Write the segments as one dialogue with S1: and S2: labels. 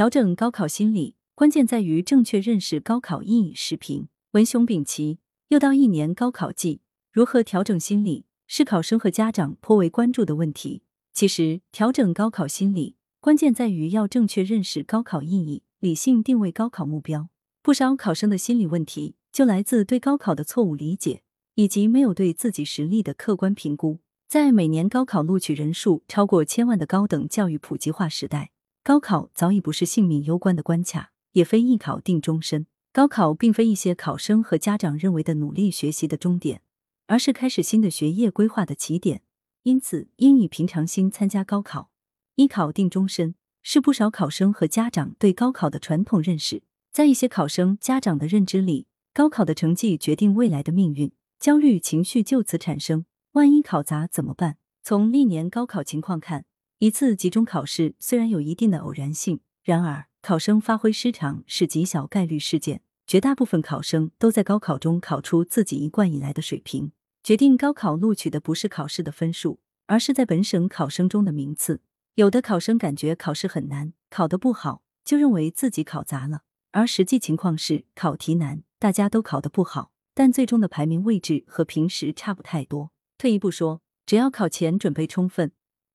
S1: 调整高考心理，关键在于正确认识高考意义。视频文雄丙奇，又到一年高考季，如何调整心理，是考生和家长颇为关注的问题。其实，调整高考心理，关键在于要正确认识高考意义，理性定位高考目标。不少考生的心理问题，就来自对高考的错误理解，以及没有对自己实力的客观评估。在每年高考录取人数超过千万的高等教育普及化时代。高考早已不是性命攸关的关卡，也非一考定终身。高考并非一些考生和家长认为的努力学习的终点，而是开始新的学业规划的起点。因此，应以平常心参加高考。一考定终身是不少考生和家长对高考的传统认识。在一些考生、家长的认知里，高考的成绩决定未来的命运，焦虑情绪就此产生。万一考砸怎么办？从历年高考情况看。一次集中考试虽然有一定的偶然性，然而考生发挥失常是极小概率事件。绝大部分考生都在高考中考出自己一贯以来的水平。决定高考录取的不是考试的分数，而是在本省考生中的名次。有的考生感觉考试很难，考得不好，就认为自己考砸了，而实际情况是考题难，大家都考得不好，但最终的排名位置和平时差不太多。退一步说，只要考前准备充分。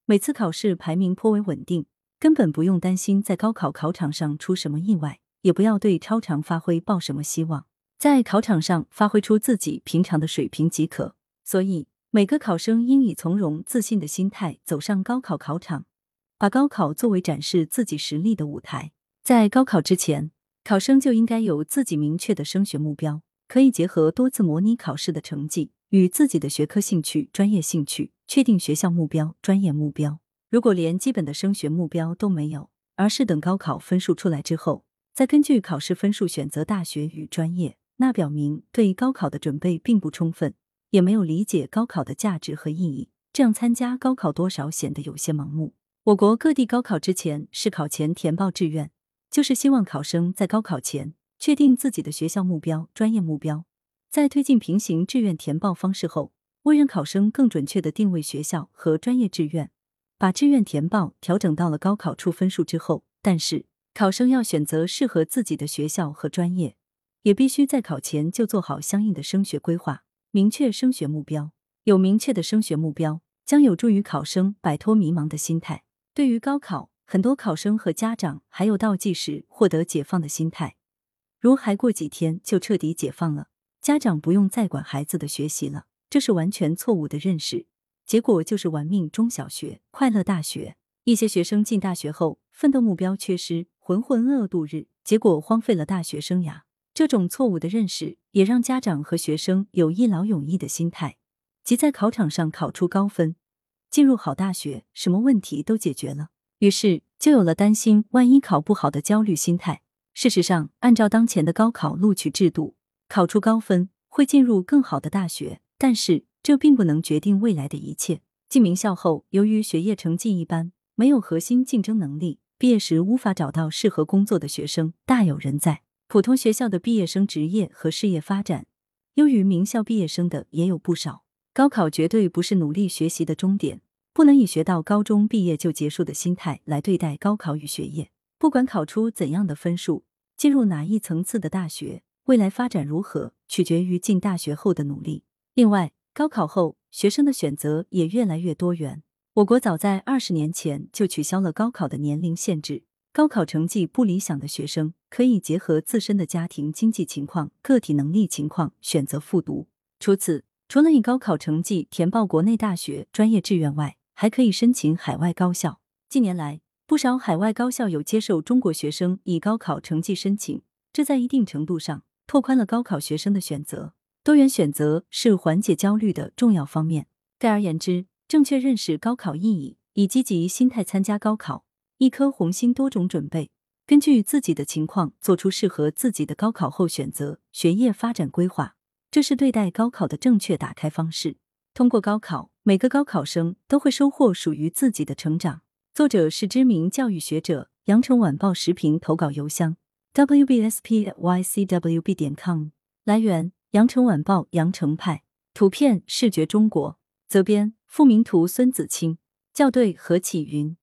S1: 每次考试排名颇为稳定，根本不用担心在高考考场上出什么意外，也不要对超常发挥抱什么希望，在考场上发挥出自己平常的水平即可。所以，每个考生应以从容自信的心态走上高考考场，把高考作为展示自己实力的舞台。在高考之前，考生就应该有自己明确的升学目标，可以结合多次模拟考试的成绩与自己的学科兴趣、专业兴趣。确定学校目标、专业目标。如果连基本的升学目标都没有，而是等高考分数出来之后，再根据考试分数选择大学与专业，那表明对高考的准备并不充分，也没有理解高考的价值和意义。这样参加高考多少显得有些盲目。我国各地高考之前是考前填报志愿，就是希望考生在高考前确定自己的学校目标、专业目标，在推进平行志愿填报方式后。为让考生更准确的定位学校和专业志愿，把志愿填报调整到了高考出分数之后。但是，考生要选择适合自己的学校和专业，也必须在考前就做好相应的升学规划，明确升学目标。有明确的升学目标，将有助于考生摆脱迷茫的心态。对于高考，很多考生和家长还有倒计时获得解放的心态，如还过几天就彻底解放了，家长不用再管孩子的学习了。这是完全错误的认识，结果就是玩命中小学、快乐大学。一些学生进大学后，奋斗目标缺失，浑浑噩噩度日，结果荒废了大学生涯。这种错误的认识，也让家长和学生有一劳永逸的心态，即在考场上考出高分，进入好大学，什么问题都解决了。于是就有了担心万一考不好的焦虑心态。事实上，按照当前的高考录取制度，考出高分会进入更好的大学。但是这并不能决定未来的一切。进名校后，由于学业成绩一般，没有核心竞争能力，毕业时无法找到适合工作的学生大有人在。普通学校的毕业生职业和事业发展优于名校毕业生的也有不少。高考绝对不是努力学习的终点，不能以学到高中毕业就结束的心态来对待高考与学业。不管考出怎样的分数，进入哪一层次的大学，未来发展如何，取决于进大学后的努力。另外，高考后学生的选择也越来越多元。我国早在二十年前就取消了高考的年龄限制，高考成绩不理想的学生可以结合自身的家庭经济情况、个体能力情况选择复读。除此，除了以高考成绩填报国内大学专业志愿外，还可以申请海外高校。近年来，不少海外高校有接受中国学生以高考成绩申请，这在一定程度上拓宽了高考学生的选择。多元选择是缓解焦虑的重要方面。概而言之，正确认识高考意义，以积极心态参加高考，一颗红心，多种准备，根据自己的情况做出适合自己的高考后选择、学业发展规划，这是对待高考的正确打开方式。通过高考，每个高考生都会收获属于自己的成长。作者是知名教育学者，羊城晚报时评投稿邮箱：wbspycwb 点 com。来源。羊城晚报羊城派图片视觉中国责编付明图孙子清校对何启云。